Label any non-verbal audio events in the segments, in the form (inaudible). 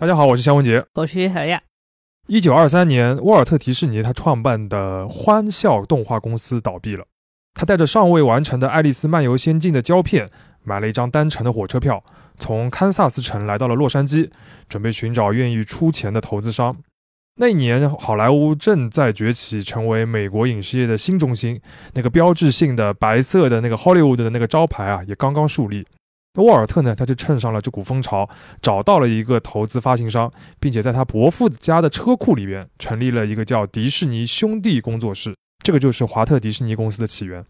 大家好，我是肖文杰，我是何亚。一九二三年，沃尔特·迪士尼他创办的欢笑动画公司倒闭了。他带着尚未完成的《爱丽丝漫游仙境》的胶片，买了一张单程的火车票，从堪萨斯城来到了洛杉矶，准备寻找愿意出钱的投资商。那一年，好莱坞正在崛起，成为美国影视业的新中心。那个标志性的白色的那个 Hollywood 的那个招牌啊，也刚刚树立。沃尔特呢，他就趁上了这股风潮，找到了一个投资发行商，并且在他伯父家的车库里边成立了一个叫迪士尼兄弟工作室。这个就是华特迪士尼公司的起源。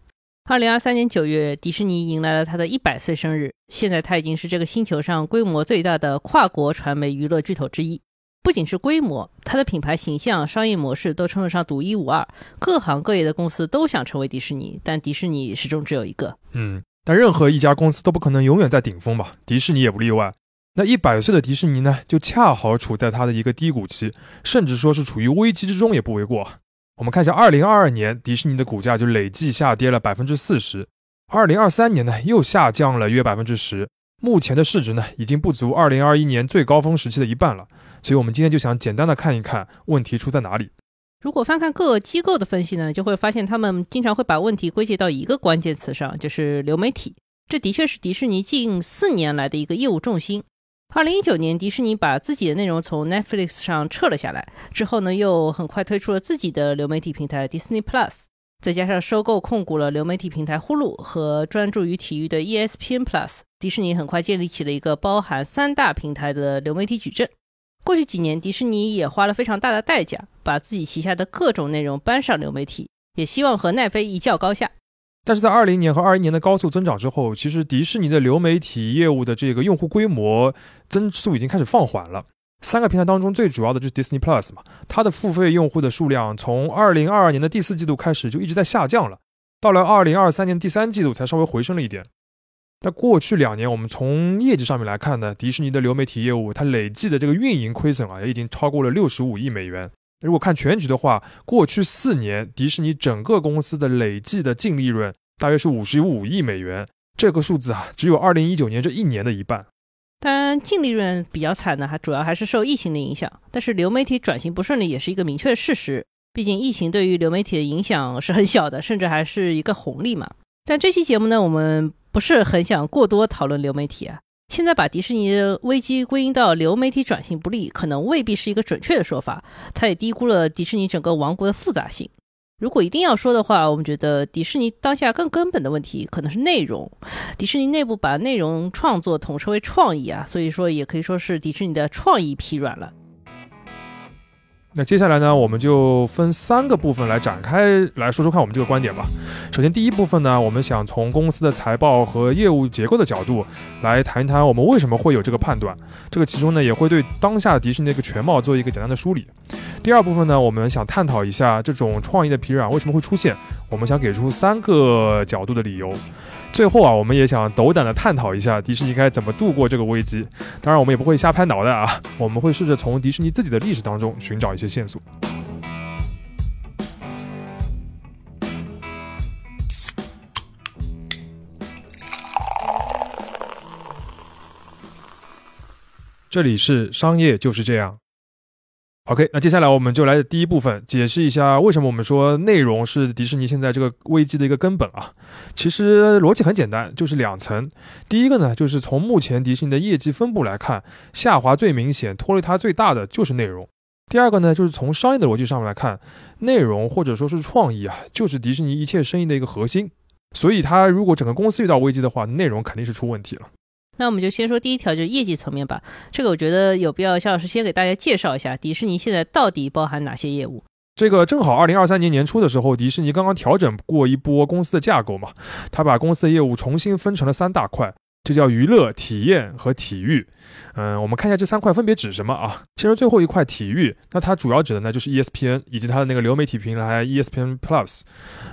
二零二三年九月，迪士尼迎来了他的一百岁生日。现在，他已经是这个星球上规模最大的跨国传媒娱乐巨头之一。不仅是规模，它的品牌形象、商业模式都称得上独一无二。各行各业的公司都想成为迪士尼，但迪士尼始终只有一个。嗯。但任何一家公司都不可能永远在顶峰吧？迪士尼也不例外。那一百岁的迪士尼呢，就恰好处在它的一个低谷期，甚至说是处于危机之中也不为过。我们看一下，二零二二年迪士尼的股价就累计下跌了百分之四十，二零二三年呢又下降了约百分之十，目前的市值呢已经不足二零二一年最高峰时期的一半了。所以，我们今天就想简单的看一看问题出在哪里。如果翻看各机构的分析呢，就会发现他们经常会把问题归结到一个关键词上，就是流媒体。这的确是迪士尼近四年来的一个业务重心。二零一九年，迪士尼把自己的内容从 Netflix 上撤了下来，之后呢，又很快推出了自己的流媒体平台 Disney Plus，再加上收购控股了流媒体平台呼噜和专注于体育的 ESPN Plus，迪士尼很快建立起了一个包含三大平台的流媒体矩阵。过去几年，迪士尼也花了非常大的代价，把自己旗下的各种内容搬上流媒体，也希望和奈飞一较高下。但是在二零年和二一年的高速增长之后，其实迪士尼的流媒体业务的这个用户规模增速已经开始放缓了。三个平台当中最主要的就是 Disney Plus 嘛，它的付费用户的数量从二零二二年的第四季度开始就一直在下降了，到了二零二三年第三季度才稍微回升了一点。那过去两年，我们从业绩上面来看呢，迪士尼的流媒体业务它累计的这个运营亏损啊，也已经超过了六十五亿美元。如果看全局的话，过去四年迪士尼整个公司的累计的净利润大约是五十五亿美元，这个数字啊，只有二零一九年这一年的一半。当然，净利润比较惨的，还主要还是受疫情的影响。但是流媒体转型不顺利也是一个明确的事实，毕竟疫情对于流媒体的影响是很小的，甚至还是一个红利嘛。但这期节目呢，我们。不是很想过多讨论流媒体啊。现在把迪士尼的危机归因到流媒体转型不利，可能未必是一个准确的说法。它也低估了迪士尼整个王国的复杂性。如果一定要说的话，我们觉得迪士尼当下更根本的问题可能是内容。迪士尼内部把内容创作统称为创意啊，所以说也可以说是迪士尼的创意疲软了。那接下来呢，我们就分三个部分来展开来说说看我们这个观点吧。首先，第一部分呢，我们想从公司的财报和业务结构的角度来谈一谈我们为什么会有这个判断。这个其中呢，也会对当下迪士尼的一个全貌做一个简单的梳理。第二部分呢，我们想探讨一下这种创意的疲软为什么会出现，我们想给出三个角度的理由。最后啊，我们也想斗胆的探讨一下迪士尼该怎么度过这个危机。当然，我们也不会瞎拍脑袋啊，我们会试着从迪士尼自己的历史当中寻找一些线索。这里是商业就是这样。OK，那接下来我们就来第一部分，解释一下为什么我们说内容是迪士尼现在这个危机的一个根本啊。其实逻辑很简单，就是两层。第一个呢，就是从目前迪士尼的业绩分布来看，下滑最明显、拖累它最大的就是内容。第二个呢，就是从商业的逻辑上面来看，内容或者说是创意啊，就是迪士尼一切生意的一个核心。所以它如果整个公司遇到危机的话，内容肯定是出问题了。那我们就先说第一条，就是业绩层面吧。这个我觉得有必要，肖老师先给大家介绍一下迪士尼现在到底包含哪些业务。这个正好二零二三年年初的时候，迪士尼刚刚调整过一波公司的架构嘛，他把公司的业务重新分成了三大块。这叫娱乐、体验和体育。嗯，我们看一下这三块分别指什么啊？先说最后一块体育，那它主要指的呢就是 ESPN 以及它的那个流媒体平台 ESPN Plus。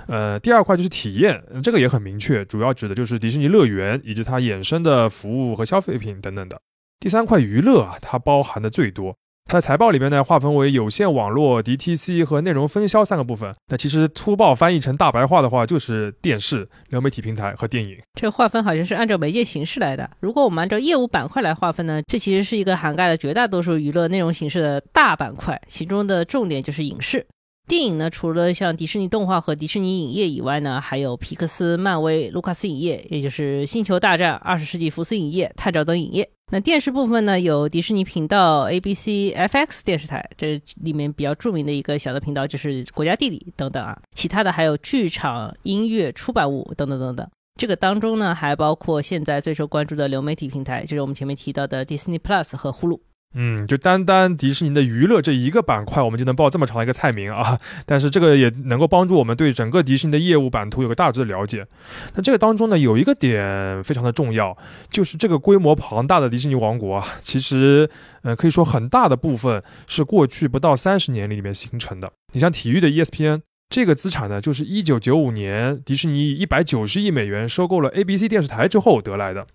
呃，第二块就是体验，这个也很明确，主要指的就是迪士尼乐园以及它衍生的服务和消费品等等的。第三块娱乐啊，它包含的最多，它的财报里边呢，划分为有线网络、DTC 和内容分销三个部分。那其实粗暴翻译成大白话的话，就是电视、流媒体平台和电影。这划分好像是按照媒介形式来的。如果我们按照业务板块来划分呢，这其实是一个涵盖了绝大多数娱乐内容形式的大板块，其中的重点就是影视。电影呢，除了像迪士尼动画和迪士尼影业以外呢，还有皮克斯、漫威、卢卡斯影业，也就是星球大战、二十世纪福斯影业、探照灯影业。那电视部分呢，有迪士尼频道、ABC、FX 电视台，这里面比较著名的一个小的频道就是国家地理等等啊。其他的还有剧场、音乐、出版物等等等等。这个当中呢，还包括现在最受关注的流媒体平台，就是我们前面提到的 Disney Plus 和 Hulu。嗯，就单单迪士尼的娱乐这一个板块，我们就能报这么长的一个菜名啊！但是这个也能够帮助我们对整个迪士尼的业务版图有个大致的了解。那这个当中呢，有一个点非常的重要，就是这个规模庞大的迪士尼王国啊，其实，呃，可以说很大的部分是过去不到三十年里面形成的。你像体育的 ESPN 这个资产呢，就是一九九五年迪士尼一百九十亿美元收购了 ABC 电视台之后得来的。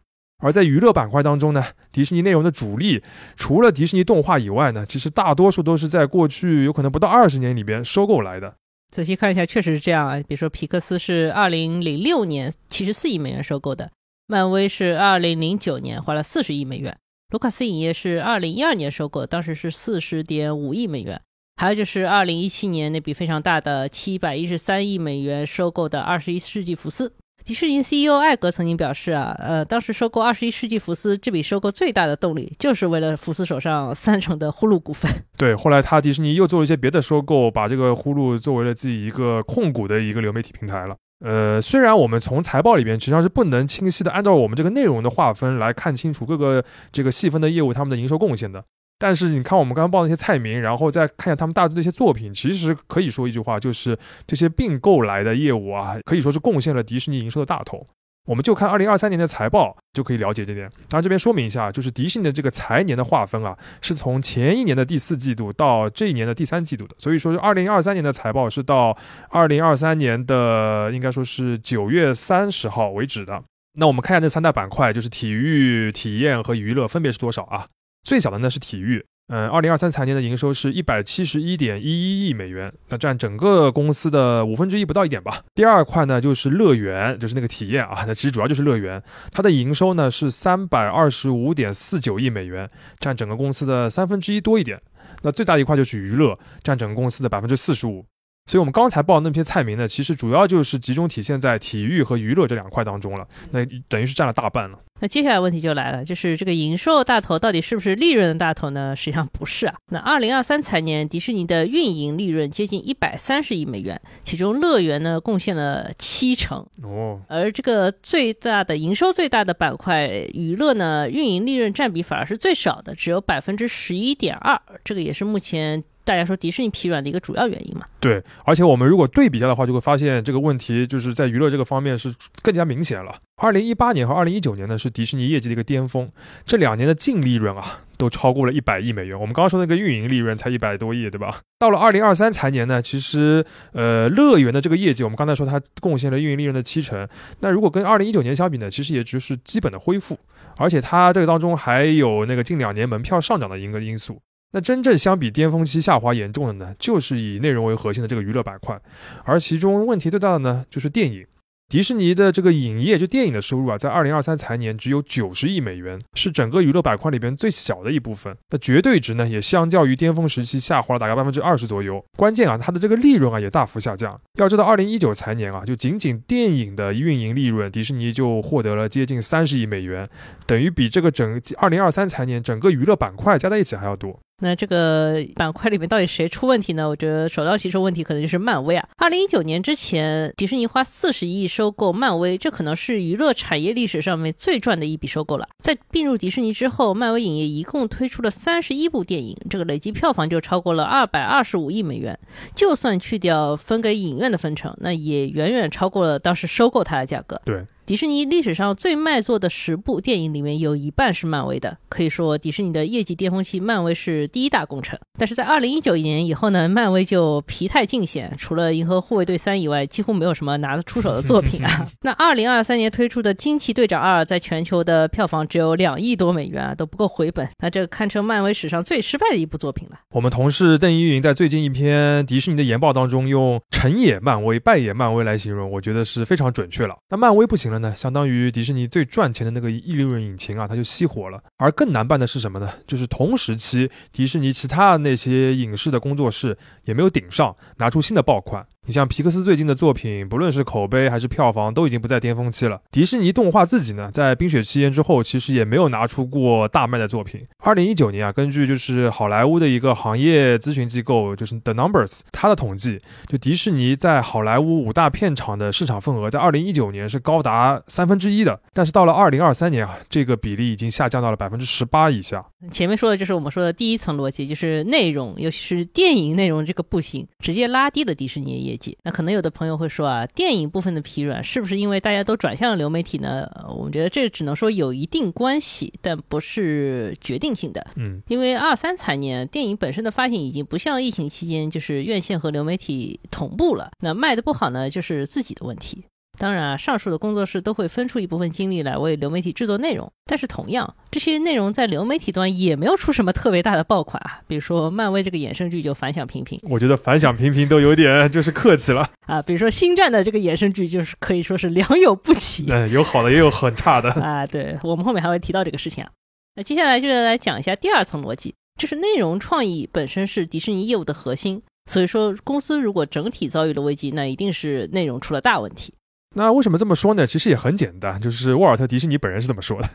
而在娱乐板块当中呢，迪士尼内容的主力除了迪士尼动画以外呢，其实大多数都是在过去有可能不到二十年里边收购来的。仔细看一下，确实是这样啊。比如说皮克斯是二零零六年七十四亿美元收购的，漫威是二零零九年花了四十亿美元，卢卡斯影业是二零一二年收购，当时是四十点五亿美元。还有就是二零一七年那笔非常大的七百一十三亿美元收购的二十一世纪福斯。迪士尼 CEO 艾格曾经表示啊，呃，当时收购二十一世纪福斯这笔收购最大的动力，就是为了福斯手上 (laughs) 三成的呼噜股份。(laughs) 对，后来他迪士尼又做了一些别的收购，把这个呼噜作为了自己一个控股的一个流媒体平台了。呃，虽然我们从财报里边实际上是不能清晰的按照我们这个内容的划分来看清楚各个这个细分的业务他们的营收贡献的。但是你看，我们刚刚报那些菜名，然后再看一下他们大致的一些作品，其实可以说一句话，就是这些并购来的业务啊，可以说是贡献了迪士尼营收的大头。我们就看二零二三年的财报就可以了解这点。当然，这边说明一下，就是迪士尼的这个财年的划分啊，是从前一年的第四季度到这一年的第三季度的。所以说是，二零二三年的财报是到二零二三年的应该说是九月三十号为止的。那我们看一下这三大板块，就是体育、体验和娱乐，分别是多少啊？最小的呢是体育，嗯，二零二三财年的营收是一百七十一点一一亿美元，那占整个公司的五分之一不到一点吧。第二块呢就是乐园，就是那个体验啊，那其实主要就是乐园，它的营收呢是三百二十五点四九亿美元，占整个公司的三分之一多一点。那最大一块就是娱乐，占整个公司的百分之四十五。所以，我们刚才报的那篇菜名呢，其实主要就是集中体现在体育和娱乐这两块当中了。那等于是占了大半了。那接下来问题就来了，就是这个营收大头到底是不是利润的大头呢？实际上不是啊。那二零二三财年，迪士尼的运营利润接近一百三十亿美元，其中乐园呢贡献了七成哦。而这个最大的营收最大的板块娱乐呢，运营利润占比反而是最少的，只有百分之十一点二。这个也是目前。大家说迪士尼疲软的一个主要原因嘛？对，而且我们如果对比一下的话，就会发现这个问题就是在娱乐这个方面是更加明显了。二零一八年和二零一九年呢是迪士尼业绩的一个巅峰，这两年的净利润啊都超过了一百亿美元。我们刚刚说那个运营利润才一百多亿，对吧？到了二零二三财年呢，其实呃乐园的这个业绩，我们刚才说它贡献了运营利润的七成，那如果跟二零一九年相比呢，其实也只是基本的恢复，而且它这个当中还有那个近两年门票上涨的一个因素。那真正相比巅峰期下滑严重的呢，就是以内容为核心的这个娱乐板块，而其中问题最大的呢，就是电影。迪士尼的这个影业就电影的收入啊，在二零二三财年只有九十亿美元，是整个娱乐板块里边最小的一部分。那绝对值呢，也相较于巅峰时期下滑了大概百分之二十左右。关键啊，它的这个利润啊也大幅下降。要知道，二零一九财年啊，就仅仅电影的运营利润，迪士尼就获得了接近三十亿美元，等于比这个整二零二三财年整个娱乐板块加在一起还要多。那这个板块里面到底谁出问题呢？我觉得首当其冲问题可能就是漫威啊。二零一九年之前，迪士尼花四十亿收购漫威，这可能是娱乐产业历史上面最赚的一笔收购了。在并入迪士尼之后，漫威影业一共推出了三十一部电影，这个累计票房就超过了二百二十五亿美元。就算去掉分给影院的分成，那也远远超过了当时收购它的价格。对。迪士尼历史上最卖座的十部电影里面有一半是漫威的，可以说迪士尼的业绩巅峰期，漫威是第一大功臣。但是在二零一九年以后呢，漫威就疲态尽显，除了《银河护卫队三》以外，几乎没有什么拿得出手的作品啊。(laughs) 那二零二三年推出的《惊奇队长二》在全球的票房只有两亿多美元啊，都不够回本。那这堪称漫威史上最失败的一部作品了。我们同事邓一云在最近一篇迪士尼的研报当中，用“成也漫威，败也漫威”来形容，我觉得是非常准确了。那漫威不行相当于迪士尼最赚钱的那个亿利润引擎啊，它就熄火了。而更难办的是什么呢？就是同时期迪士尼其他那些影视的工作室也没有顶上，拿出新的爆款。你像皮克斯最近的作品，不论是口碑还是票房，都已经不在巅峰期了。迪士尼动画自己呢，在《冰雪奇缘》之后，其实也没有拿出过大卖的作品。二零一九年啊，根据就是好莱坞的一个行业咨询机构，就是 The Numbers，它的统计，就迪士尼在好莱坞五大片场的市场份额，在二零一九年是高达三分之一的。但是到了二零二三年啊，这个比例已经下降到了百分之十八以下。前面说的就是我们说的第一层逻辑，就是内容，尤其是电影内容这个不行，直接拉低了迪士尼的那可能有的朋友会说啊，电影部分的疲软是不是因为大家都转向了流媒体呢？我们觉得这只能说有一定关系，但不是决定性的。嗯，因为二三财年电影本身的发行已经不像疫情期间，就是院线和流媒体同步了。那卖的不好呢，就是自己的问题。当然啊，上述的工作室都会分出一部分精力来为流媒体制作内容，但是同样，这些内容在流媒体端也没有出什么特别大的爆款啊。比如说漫威这个衍生剧就反响平平，(laughs) 我觉得反响平平都有点就是客气了 (laughs) 啊。比如说星战的这个衍生剧就是可以说是良莠不齐，(laughs) 嗯，有好的也有很差的啊。对我们后面还会提到这个事情啊。那接下来就来讲一下第二层逻辑，就是内容创意本身是迪士尼业务的核心，所以说公司如果整体遭遇了危机，那一定是内容出了大问题。那为什么这么说呢？其实也很简单，就是沃尔特·迪士尼本人是这么说的。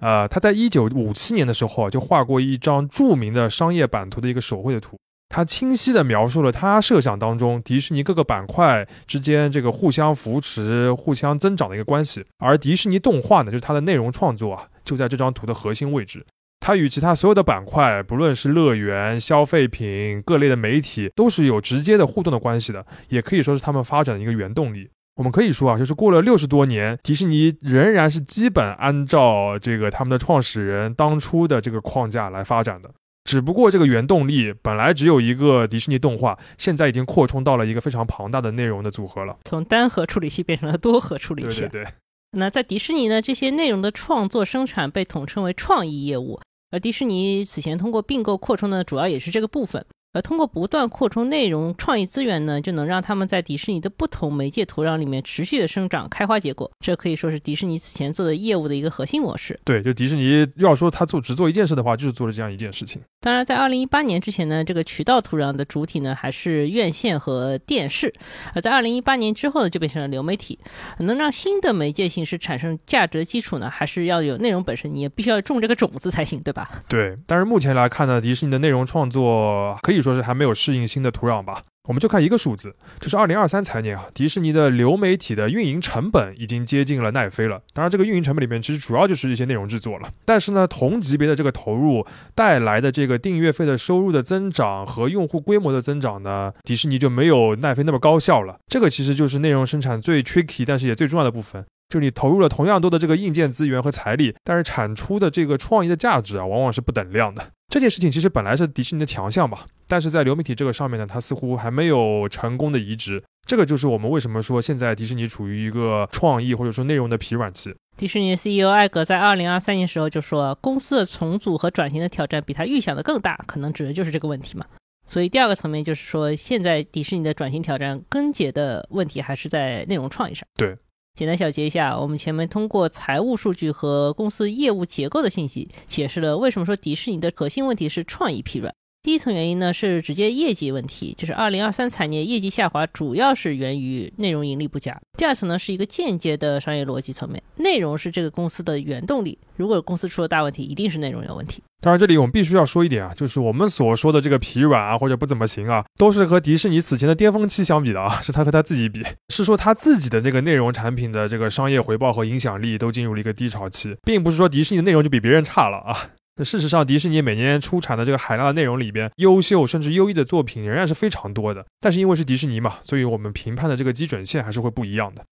呃，(laughs) 他在一九五七年的时候就画过一张著名的商业版图的一个手绘的图，他清晰地描述了他设想当中迪士尼各个板块之间这个互相扶持、互相增长的一个关系。而迪士尼动画呢，就是它的内容创作啊，就在这张图的核心位置。它与其他所有的板块，不论是乐园、消费品、各类的媒体，都是有直接的互动的关系的，也可以说是他们发展的一个原动力。我们可以说啊，就是过了六十多年，迪士尼仍然是基本按照这个他们的创始人当初的这个框架来发展的。只不过这个原动力本来只有一个迪士尼动画，现在已经扩充到了一个非常庞大的内容的组合了，从单核处理器变成了多核处理器。对对对。那在迪士尼呢，这些内容的创作生产被统称为创意业务，而迪士尼此前通过并购扩充的，主要也是这个部分。而通过不断扩充内容创意资源呢，就能让他们在迪士尼的不同媒介土壤里面持续的生长、开花结果。这可以说是迪士尼此前做的业务的一个核心模式。对，就迪士尼要说他做只做一件事的话，就是做了这样一件事情。当然，在二零一八年之前呢，这个渠道土壤的主体呢还是院线和电视；而在二零一八年之后呢，就变成了流媒体。能让新的媒介形式产生价值的基础呢，还是要有内容本身，你也必须要种这个种子才行，对吧？对。但是目前来看呢，迪士尼的内容创作可以说是还没有适应新的土壤吧。我们就看一个数字，就是二零二三财年啊，迪士尼的流媒体的运营成本已经接近了奈飞了。当然，这个运营成本里面其实主要就是一些内容制作了。但是呢，同级别的这个投入带来的这个订阅费的收入的增长和用户规模的增长呢，迪士尼就没有奈飞那么高效了。这个其实就是内容生产最 tricky，但是也最重要的部分。就你投入了同样多的这个硬件资源和财力，但是产出的这个创意的价值啊，往往是不等量的。这件事情其实本来是迪士尼的强项吧，但是在流媒体这个上面呢，它似乎还没有成功的移植。这个就是我们为什么说现在迪士尼处于一个创意或者说内容的疲软期。迪士尼 CEO 艾格在二零二三年时候就说，公司的重组和转型的挑战比他预想的更大，可能指的就是这个问题嘛。所以第二个层面就是说，现在迪士尼的转型挑战根结的问题还是在内容创意上。对。简单小结一下，我们前面通过财务数据和公司业务结构的信息，解释了为什么说迪士尼的核心问题是创意疲软。第一层原因呢是直接业绩问题，就是二零二三财年业绩下滑，主要是源于内容盈利不佳。第二层呢是一个间接的商业逻辑层面，内容是这个公司的原动力，如果公司出了大问题，一定是内容有问题。当然，这里我们必须要说一点啊，就是我们所说的这个疲软啊，或者不怎么行啊，都是和迪士尼此前的巅峰期相比的啊，是他和他自己比，是说他自己的这个内容产品的这个商业回报和影响力都进入了一个低潮期，并不是说迪士尼的内容就比别人差了啊。那事实上，迪士尼每年出产的这个海量的内容里边，优秀甚至优异的作品仍然是非常多的。但是因为是迪士尼嘛，所以我们评判的这个基准线还是会不一样的。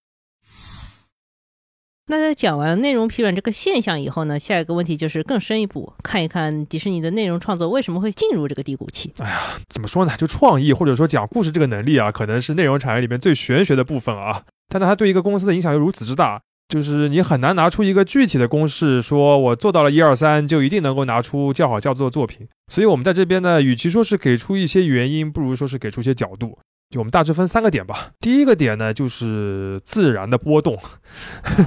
那在讲完内容疲软这个现象以后呢，下一个问题就是更深一步，看一看迪士尼的内容创作为什么会进入这个低谷期。哎呀，怎么说呢？就创意或者说讲故事这个能力啊，可能是内容产业里面最玄学的部分啊。但它对一个公司的影响又如此之大，就是你很难拿出一个具体的公式，说我做到了一二三，就一定能够拿出叫好叫座的作品。所以，我们在这边呢，与其说是给出一些原因，不如说是给出一些角度。就我们大致分三个点吧。第一个点呢，就是自然的波动，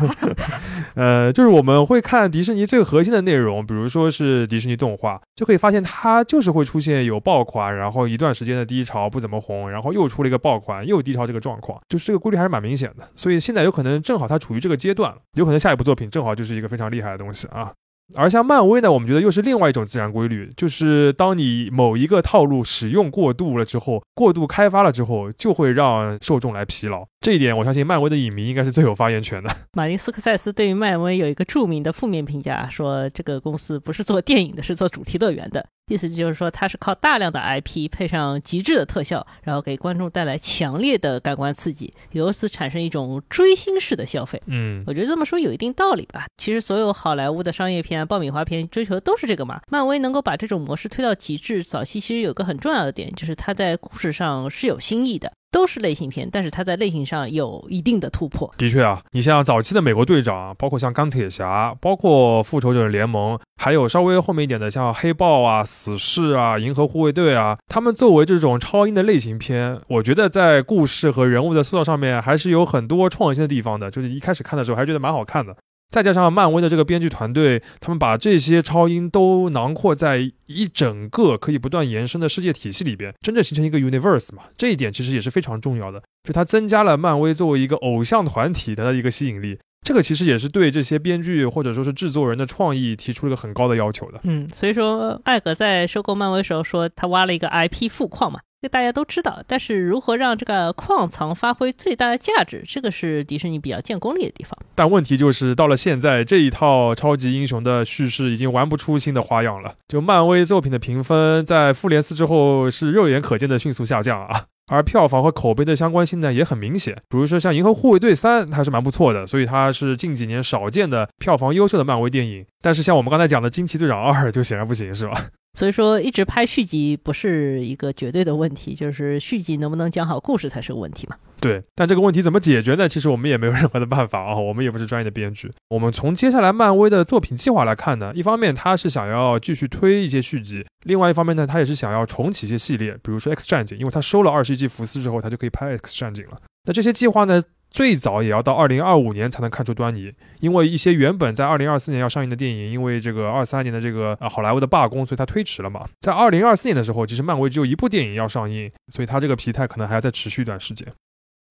(laughs) 呃，就是我们会看迪士尼最核心的内容，比如说是迪士尼动画，就可以发现它就是会出现有爆款，然后一段时间的低潮不怎么红，然后又出了一个爆款又低潮这个状况，就是这个规律还是蛮明显的。所以现在有可能正好它处于这个阶段，有可能下一部作品正好就是一个非常厉害的东西啊。而像漫威呢，我们觉得又是另外一种自然规律，就是当你某一个套路使用过度了之后，过度开发了之后，就会让受众来疲劳。这一点，我相信漫威的影迷应该是最有发言权的。(laughs) 马丁斯科塞斯对于漫威有一个著名的负面评价，说这个公司不是做电影的，是做主题乐园的。意思就是说，它是靠大量的 IP 配上极致的特效，然后给观众带来强烈的感官刺激，由此产生一种追星式的消费。嗯，我觉得这么说有一定道理吧。其实所有好莱坞的商业片、爆米花片追求的都是这个嘛。漫威能够把这种模式推到极致，早期其实有个很重要的点，就是它在故事上是有新意的。都是类型片，但是它在类型上有一定的突破。的确啊，你像早期的美国队长，包括像钢铁侠，包括复仇者联盟，还有稍微后面一点的像黑豹啊、死侍啊、银河护卫队啊，他们作为这种超英的类型片，我觉得在故事和人物的塑造上面还是有很多创新的地方的。就是一开始看的时候还觉得蛮好看的。再加上漫威的这个编剧团队，他们把这些超英都囊括在一整个可以不断延伸的世界体系里边，真正形成一个 universe 嘛。这一点其实也是非常重要的，就它增加了漫威作为一个偶像团体的一个吸引力。这个其实也是对这些编剧或者说是制作人的创意提出了一个很高的要求的。嗯，所以说艾格在收购漫威时候说，他挖了一个 IP 富矿嘛。这大家都知道，但是如何让这个矿藏发挥最大的价值，这个是迪士尼比较见功力的地方。但问题就是到了现在，这一套超级英雄的叙事已经玩不出新的花样了。就漫威作品的评分，在复联四之后是肉眼可见的迅速下降啊。而票房和口碑的相关性呢也很明显，比如说像《银河护卫队三》，它是蛮不错的，所以它是近几年少见的票房优秀的漫威电影。但是像我们刚才讲的《惊奇队长二》就显然不行，是吧？所以说，一直拍续集不是一个绝对的问题，就是续集能不能讲好故事才是个问题嘛。对，但这个问题怎么解决呢？其实我们也没有任何的办法啊，我们也不是专业的编剧。我们从接下来漫威的作品计划来看呢，一方面他是想要继续推一些续集，另外一方面呢，他也是想要重启一些系列，比如说 X 战警，因为他收了二十一季福斯之后，他就可以拍 X 战警了。那这些计划呢？最早也要到二零二五年才能看出端倪，因为一些原本在二零二四年要上映的电影，因为这个二三年的这个啊好莱坞的罢工，所以它推迟了嘛。在二零二四年的时候，其实漫威只有一部电影要上映，所以它这个疲态可能还要再持续一段时间。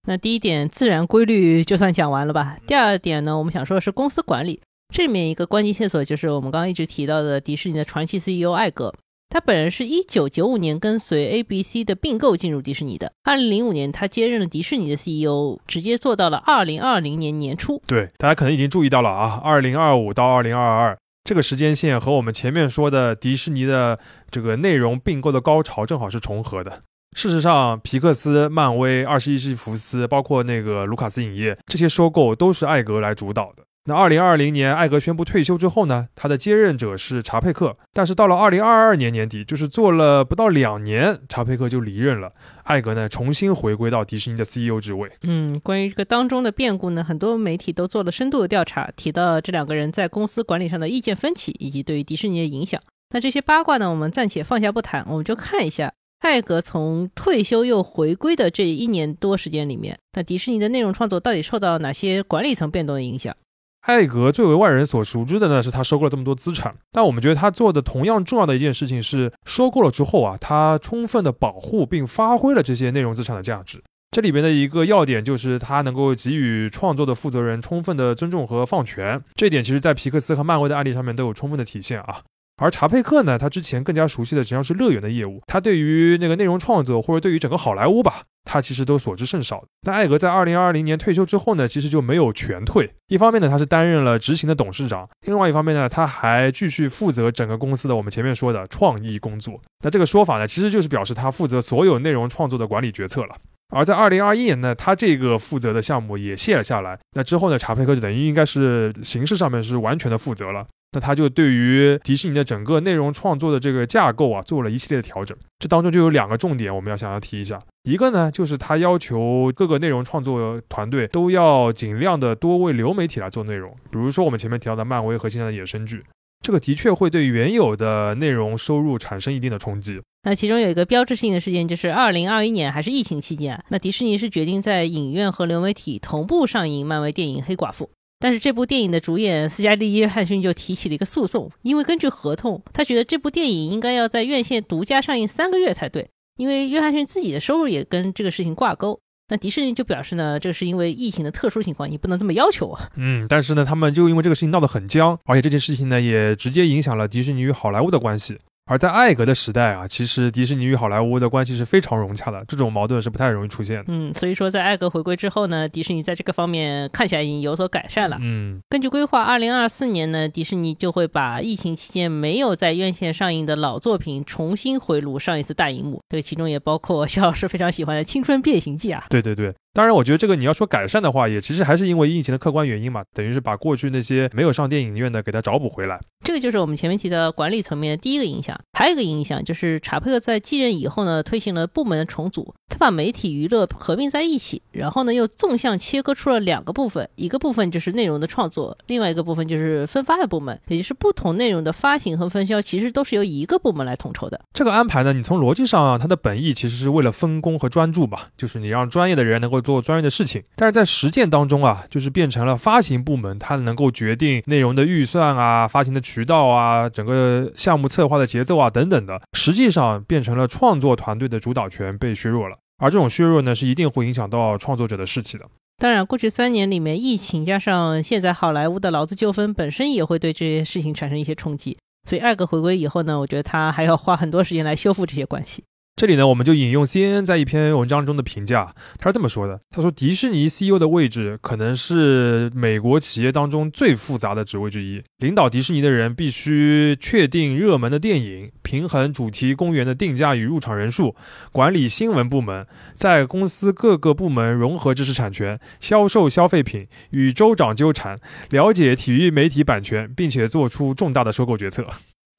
那第一点自然规律就算讲完了吧。第二点呢，我们想说的是公司管理，这里面一个关键线索就是我们刚刚一直提到的迪士尼的传奇 CEO 艾格。他本人是一九九五年跟随 ABC 的并购进入迪士尼的。二零零五年，他接任了迪士尼的 CEO，直接做到了二零二零年年初。对，大家可能已经注意到了啊，二零二五到二零二二这个时间线和我们前面说的迪士尼的这个内容并购的高潮正好是重合的。事实上，皮克斯、漫威、二十一世纪福斯，包括那个卢卡斯影业，这些收购都是艾格来主导的。那二零二零年，艾格宣布退休之后呢，他的接任者是查佩克。但是到了二零二二年年底，就是做了不到两年，查佩克就离任了。艾格呢，重新回归到迪士尼的 CEO 职位。嗯，关于这个当中的变故呢，很多媒体都做了深度的调查，提到这两个人在公司管理上的意见分歧，以及对于迪士尼的影响。那这些八卦呢，我们暂且放下不谈，我们就看一下艾格从退休又回归的这一年多时间里面，那迪士尼的内容创作到底受到哪些管理层变动的影响？艾格最为外人所熟知的呢，是他收购了这么多资产。但我们觉得他做的同样重要的一件事情是，收购了之后啊，他充分的保护并发挥了这些内容资产的价值。这里边的一个要点就是他能够给予创作的负责人充分的尊重和放权。这点其实在皮克斯和漫威的案例上面都有充分的体现啊。而查佩克呢，他之前更加熟悉的实际上是乐园的业务，他对于那个内容创作或者对于整个好莱坞吧，他其实都所知甚少。那艾格在二零二零年退休之后呢，其实就没有全退。一方面呢，他是担任了执行的董事长；另外一方面呢，他还继续负责整个公司的我们前面说的创意工作。那这个说法呢，其实就是表示他负责所有内容创作的管理决策了。而在二零二一年呢，他这个负责的项目也卸了下来。那之后呢，查佩克就等于应该是形式上面是完全的负责了。那他就对于迪士尼的整个内容创作的这个架构啊，做了一系列的调整。这当中就有两个重点，我们要想要提一下。一个呢，就是他要求各个内容创作团队都要尽量的多为流媒体来做内容，比如说我们前面提到的漫威和现在的衍生剧。这个的确会对原有的内容收入产生一定的冲击。那其中有一个标志性的事件，就是二零二一年还是疫情期间啊，那迪士尼是决定在影院和流媒体同步上映漫威电影《黑寡妇》。但是这部电影的主演斯嘉丽·约翰逊就提起了一个诉讼，因为根据合同，他觉得这部电影应该要在院线独家上映三个月才对，因为约翰逊自己的收入也跟这个事情挂钩。那迪士尼就表示呢，这是因为疫情的特殊情况，你不能这么要求啊。嗯，但是呢，他们就因为这个事情闹得很僵，而且这件事情呢，也直接影响了迪士尼与好莱坞的关系。而在艾格的时代啊，其实迪士尼与好莱坞的关系是非常融洽的，这种矛盾是不太容易出现的。嗯，所以说在艾格回归之后呢，迪士尼在这个方面看起来已经有所改善了。嗯，根据规划，二零二四年呢，迪士尼就会把疫情期间没有在院线上映的老作品重新回炉上一次大荧幕，这个其中也包括肖老师非常喜欢的《青春变形记》啊。对对对。当然，我觉得这个你要说改善的话，也其实还是因为疫情的客观原因嘛，等于是把过去那些没有上电影院的给它找补回来。这个就是我们前面提的管理层面的第一个影响，还有一个影响就是查佩克在继任以后呢，推行了部门的重组，他把媒体娱乐合并在一起，然后呢又纵向切割出了两个部分，一个部分就是内容的创作，另外一个部分就是分发的部门，也就是不同内容的发行和分销其实都是由一个部门来统筹的。这个安排呢，你从逻辑上啊，它的本意其实是为了分工和专注吧，就是你让专业的人能够做专业的事情。但是在实践当中啊，就是变成了发行部门，它能够决定内容的预算啊、发行的渠道啊、整个项目策划的节奏啊等等的，实际上变成了创作团队的主导权被削弱了。而这种削弱呢，是一定会影响到创作者的士气的。当然，过去三年里面，疫情加上现在好莱坞的劳资纠纷本身也会对这些事情产生一些冲击。所以艾格回归以后呢，我觉得他还要花很多时间来修复这些关系。这里呢，我们就引用 CNN 在一篇文章中的评价，他是这么说的：他说，迪士尼 CEO 的位置可能是美国企业当中最复杂的职位之一。领导迪士尼的人必须确定热门的电影，平衡主题公园的定价与入场人数，管理新闻部门，在公司各个部门融合知识产权、销售消费品，与州长纠缠，了解体育媒体版权，并且做出重大的收购决策。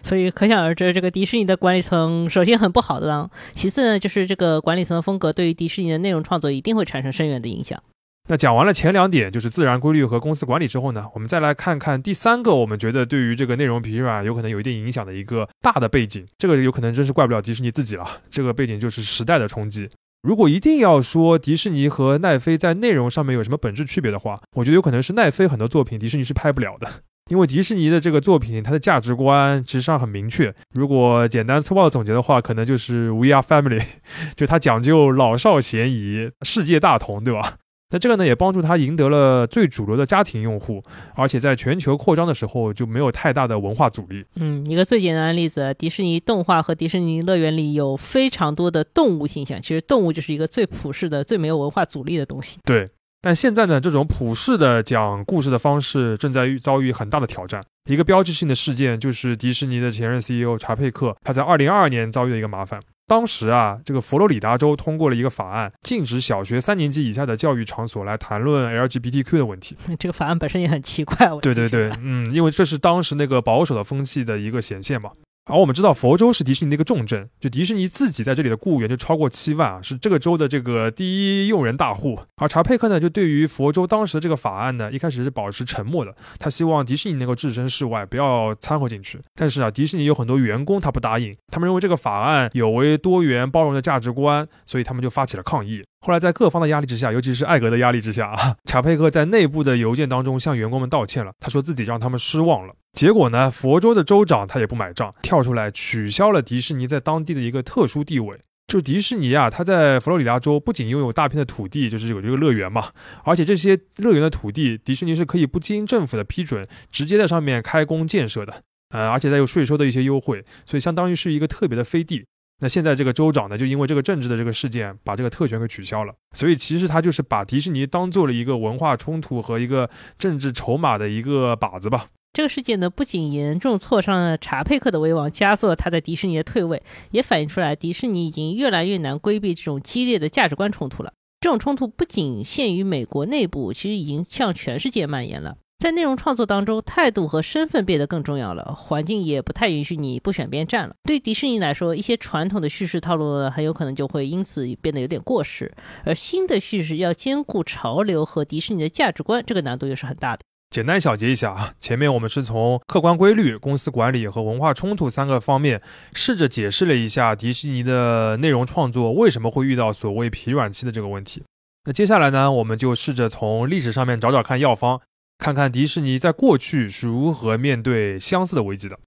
所以可想而知，这个迪士尼的管理层首先很不好的，其次呢，就是这个管理层的风格对于迪士尼的内容创作一定会产生深远的影响。那讲完了前两点，就是自然规律和公司管理之后呢，我们再来看看第三个，我们觉得对于这个内容疲软有可能有一定影响的一个大的背景，这个有可能真是怪不了迪士尼自己了。这个背景就是时代的冲击。如果一定要说迪士尼和奈飞在内容上面有什么本质区别的话，我觉得有可能是奈飞很多作品迪士尼是拍不了的。因为迪士尼的这个作品，它的价值观其实上很明确。如果简单粗暴的总结的话，可能就是 We are family，(laughs) 就它讲究老少咸宜、世界大同，对吧？那这个呢，也帮助它赢得了最主流的家庭用户，而且在全球扩张的时候就没有太大的文化阻力。嗯，一个最简单的例子，迪士尼动画和迪士尼乐园里有非常多的动物形象，其实动物就是一个最普世的、最没有文化阻力的东西。对。但现在呢，这种普世的讲故事的方式正在遇遭遇很大的挑战。一个标志性的事件就是迪士尼的前任 CEO 查佩克，他在2022年遭遇了一个麻烦。当时啊，这个佛罗里达州通过了一个法案，禁止小学三年级以下的教育场所来谈论 LGBTQ 的问题。(laughs) 这个法案本身也很奇怪。对对对，嗯，因为这是当时那个保守的风气的一个显现嘛。而我们知道，佛州是迪士尼的一个重镇，就迪士尼自己在这里的雇员就超过七万啊，是这个州的这个第一用人大户。而查佩克呢，就对于佛州当时的这个法案呢，一开始是保持沉默的，他希望迪士尼能够置身事外，不要掺和进去。但是啊，迪士尼有很多员工他不答应，他们认为这个法案有违多元包容的价值观，所以他们就发起了抗议。后来在各方的压力之下，尤其是艾格的压力之下啊，查佩克在内部的邮件当中向员工们道歉了。他说自己让他们失望了。结果呢，佛州的州长他也不买账，跳出来取消了迪士尼在当地的一个特殊地位。就迪士尼啊，它在佛罗里达州不仅拥有大片的土地，就是有这个乐园嘛，而且这些乐园的土地，迪士尼是可以不经政府的批准，直接在上面开工建设的。呃，而且再有税收的一些优惠，所以相当于是一个特别的飞地。那现在这个州长呢，就因为这个政治的这个事件，把这个特权给取消了。所以其实他就是把迪士尼当做了一个文化冲突和一个政治筹码的一个靶子吧。这个事件呢，不仅严重挫伤了查佩克的威望，加速了他在迪士尼的退位，也反映出来迪士尼已经越来越难规避这种激烈的价值观冲突了。这种冲突不仅限于美国内部，其实已经向全世界蔓延了。在内容创作当中，态度和身份变得更重要了，环境也不太允许你不选边站了。对迪士尼来说，一些传统的叙事套路呢，很有可能就会因此变得有点过时，而新的叙事要兼顾潮流和迪士尼的价值观，这个难度又是很大的。简单小结一下啊，前面我们是从客观规律、公司管理和文化冲突三个方面，试着解释了一下迪士尼的内容创作为什么会遇到所谓疲软期的这个问题。那接下来呢，我们就试着从历史上面找找看药方。看看迪士尼在过去是如何面对相似的危机的。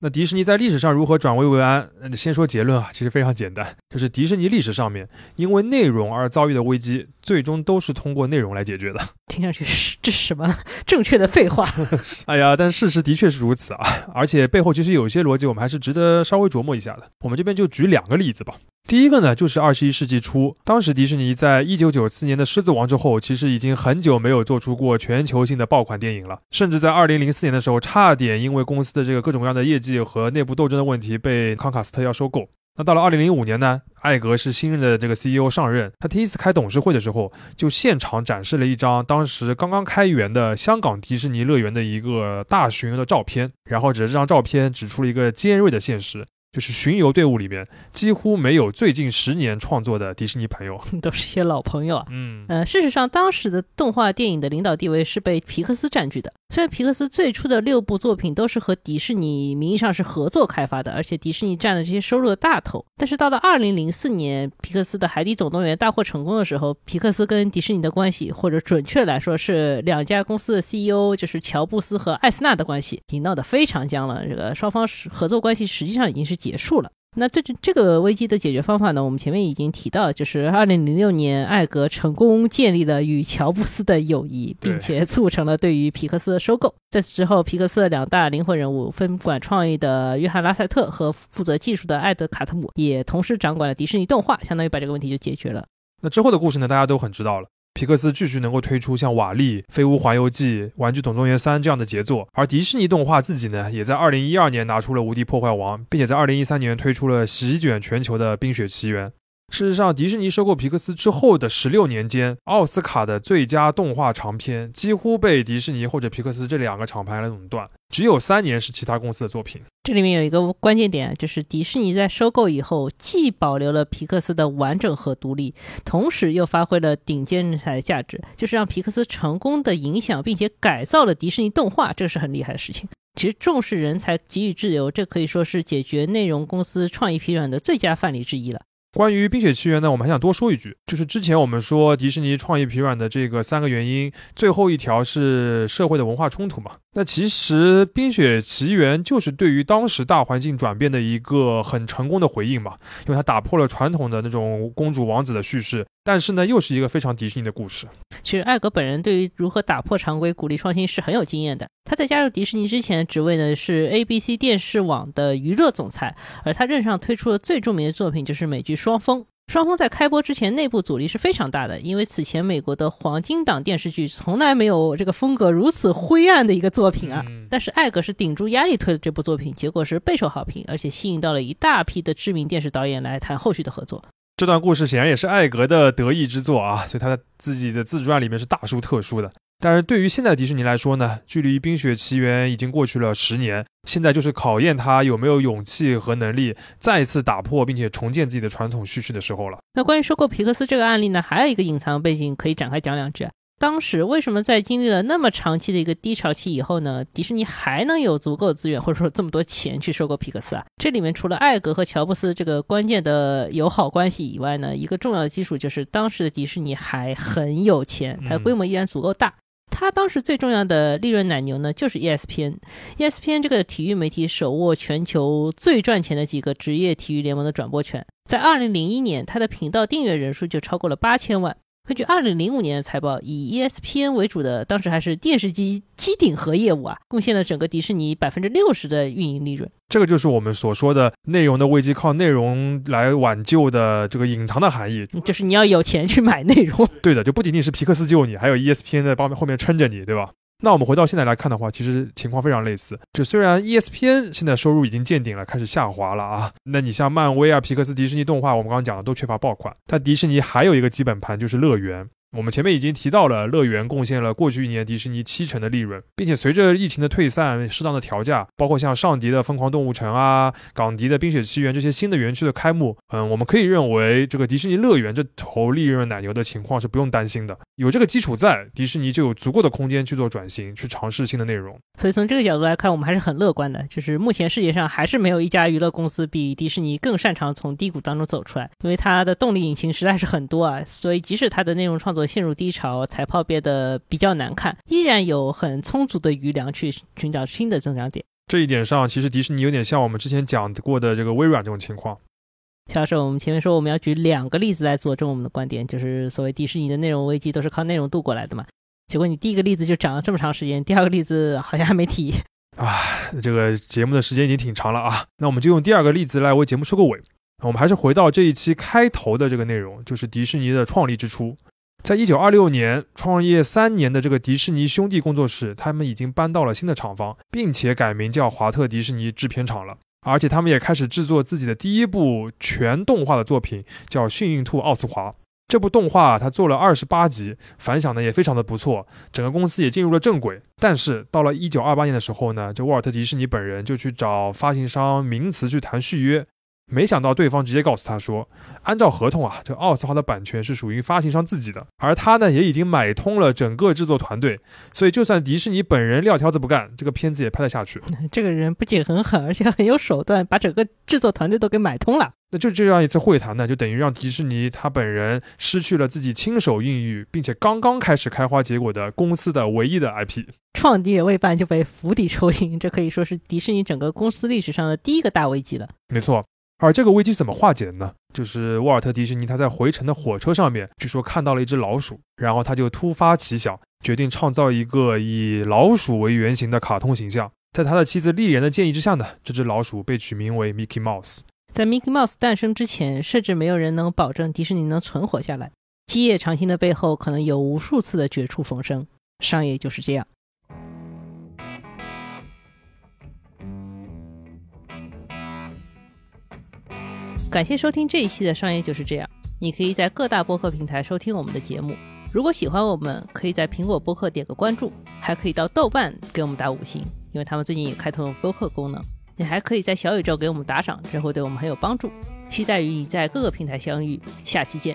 那迪士尼在历史上如何转危为安？先说结论啊，其实非常简单，就是迪士尼历史上面因为内容而遭遇的危机，最终都是通过内容来解决的。(laughs) 听上去是这是什么正确的废话？(laughs) 哎呀，但事实的确是如此啊，而且背后其实有一些逻辑，我们还是值得稍微琢磨一下的。我们这边就举两个例子吧。第一个呢，就是二十一世纪初，当时迪士尼在一九九四年的《狮子王》之后，其实已经很久没有做出过全球性的爆款电影了，甚至在二零零四年的时候，差点因为公司的这个各种各样的业绩和内部斗争的问题，被康卡斯特要收购。那到了二零零五年呢，艾格是新任的这个 CEO 上任，他第一次开董事会的时候，就现场展示了一张当时刚刚开园的香港迪士尼乐园的一个大巡游的照片，然后指着这张照片指出了一个尖锐的现实。就是巡游队伍里面几乎没有最近十年创作的迪士尼朋友，(laughs) 都是些老朋友啊。嗯，呃，事实上，当时的动画电影的领导地位是被皮克斯占据的。虽然皮克斯最初的六部作品都是和迪士尼名义上是合作开发的，而且迪士尼占了这些收入的大头，但是到了二零零四年，皮克斯的《海底总动员》大获成功的时候，皮克斯跟迪士尼的关系，或者准确来说是两家公司的 CEO，就是乔布斯和艾斯纳的关系，已经闹得非常僵了。这个双方合作关系实际上已经是结束了。那这这这个危机的解决方法呢？我们前面已经提到，就是二零零六年，艾格成功建立了与乔布斯的友谊，并且促成了对于皮克斯的收购。在此之后，皮克斯的两大灵魂人物，分管创意的约翰拉塞特和负责技术的艾德卡特姆，也同时掌管了迪士尼动画，相当于把这个问题就解决了。那之后的故事呢？大家都很知道了。皮克斯继续能够推出像《瓦力》《飞屋环游记》《玩具总动员三》这样的杰作，而迪士尼动画自己呢，也在2012年拿出了《无敌破坏王》，并且在2013年推出了席卷全球的《冰雪奇缘》。事实上，迪士尼收购皮克斯之后的十六年间，奥斯卡的最佳动画长片几乎被迪士尼或者皮克斯这两个厂牌来垄断，只有三年是其他公司的作品。这里面有一个关键点，就是迪士尼在收购以后，既保留了皮克斯的完整和独立，同时又发挥了顶尖人才的价值，就是让皮克斯成功的影响并且改造了迪士尼动画，这是很厉害的事情。其实重视人才，给予自由，这可以说是解决内容公司创意疲软的最佳范例之一了。关于《冰雪奇缘》呢，我们还想多说一句，就是之前我们说迪士尼创意疲软的这个三个原因，最后一条是社会的文化冲突嘛。那其实《冰雪奇缘》就是对于当时大环境转变的一个很成功的回应嘛，因为它打破了传统的那种公主王子的叙事。但是呢，又是一个非常迪士尼的故事。其实艾格本人对于如何打破常规、鼓励创新是很有经验的。他在加入迪士尼之前，职位呢是 ABC 电视网的娱乐总裁，而他任上推出的最著名的作品就是美剧《双峰》。《双方》在开播之前，内部阻力是非常大的，因为此前美国的黄金档电视剧从来没有这个风格如此灰暗的一个作品啊。但是艾格是顶住压力推了这部作品，结果是备受好评，而且吸引到了一大批的知名电视导演来谈后续的合作。这段故事显然也是艾格的得意之作啊，所以他的自己的自传里面是大书特书的。但是对于现在迪士尼来说呢，距离《冰雪奇缘》已经过去了十年，现在就是考验他有没有勇气和能力再次打破并且重建自己的传统叙事的时候了。那关于收购皮克斯这个案例呢，还有一个隐藏背景可以展开讲两句。当时为什么在经历了那么长期的一个低潮期以后呢？迪士尼还能有足够的资源或者说这么多钱去收购皮克斯啊？这里面除了艾格和乔布斯这个关键的友好关系以外呢，一个重要的基础就是当时的迪士尼还很有钱，它的规模依然足够大。他当时最重要的利润奶牛呢，就是 ESPN，ESPN 这个体育媒体手握全球最赚钱的几个职业体育联盟的转播权，在二零零一年，它的频道订阅人数就超过了八千万。根据二零零五年的财报，以 ESPN 为主的当时还是电视机机顶盒业务啊，贡献了整个迪士尼百分之六十的运营利润。这个就是我们所说的内容的危机靠内容来挽救的这个隐藏的含义，就是你要有钱去买内容。对的，就不仅仅是皮克斯救你，还有 ESPN 在帮后面撑着你，对吧？那我们回到现在来看的话，其实情况非常类似。就虽然 ESPN 现在收入已经见顶了，开始下滑了啊，那你像漫威啊、皮克斯、迪士尼动画，我们刚刚讲的都缺乏爆款。但迪士尼还有一个基本盘就是乐园。我们前面已经提到了，乐园贡献了过去一年迪士尼七成的利润，并且随着疫情的退散，适当的调价，包括像上迪的疯狂动物城啊、港迪的冰雪奇缘这些新的园区的开幕，嗯，我们可以认为这个迪士尼乐园这头利润奶牛的情况是不用担心的。有这个基础在，迪士尼就有足够的空间去做转型，去尝试新的内容。所以从这个角度来看，我们还是很乐观的，就是目前世界上还是没有一家娱乐公司比迪士尼更擅长从低谷当中走出来，因为它的动力引擎实在是很多啊，所以即使它的内容创作陷入低潮，财报变得比较难看，依然有很充足的余粮去寻找新的增长点。这一点上，其实迪士尼有点像我们之前讲过的这个微软这种情况。夏老师，我们前面说我们要举两个例子来佐证我们的观点，就是所谓迪士尼的内容危机都是靠内容度过来的嘛。结果你第一个例子就讲了这么长时间，第二个例子好像还没提啊。这个节目的时间已经挺长了啊，那我们就用第二个例子来为节目收个尾。我们还是回到这一期开头的这个内容，就是迪士尼的创立之初。在一九二六年创业三年的这个迪士尼兄弟工作室，他们已经搬到了新的厂房，并且改名叫华特迪士尼制片厂了。而且他们也开始制作自己的第一部全动画的作品，叫《幸运兔奥斯华》。这部动画它做了二十八集，反响呢也非常的不错，整个公司也进入了正轨。但是到了一九二八年的时候呢，这沃尔特迪士尼本人就去找发行商名词去谈续约。没想到对方直接告诉他说，按照合同啊，这奥斯华的版权是属于发行商自己的，而他呢也已经买通了整个制作团队，所以就算迪士尼本人撂挑子不干，这个片子也拍得下去。这个人不仅很狠，而且很有手段，把整个制作团队都给买通了。那就这样一次会谈呢，就等于让迪士尼他本人失去了自己亲手孕育并且刚刚开始开花结果的公司的唯一的 IP，创业未半就被釜底抽薪，这可以说是迪士尼整个公司历史上的第一个大危机了。没错。而这个危机怎么化解的呢？就是沃尔特·迪士尼他在回程的火车上面，据说看到了一只老鼠，然后他就突发奇想，决定创造一个以老鼠为原型的卡通形象。在他的妻子丽莲的建议之下呢，这只老鼠被取名为 Mickey Mouse。在 Mickey Mouse 诞生之前，甚至没有人能保证迪士尼能存活下来。基业长青的背后，可能有无数次的绝处逢生。商业就是这样。感谢收听这一期的商业就是这样。你可以在各大播客平台收听我们的节目。如果喜欢我们，可以在苹果播客点个关注，还可以到豆瓣给我们打五星，因为他们最近也开通了播客功能。你还可以在小宇宙给我们打赏，这会对我们很有帮助。期待与你在各个平台相遇，下期见。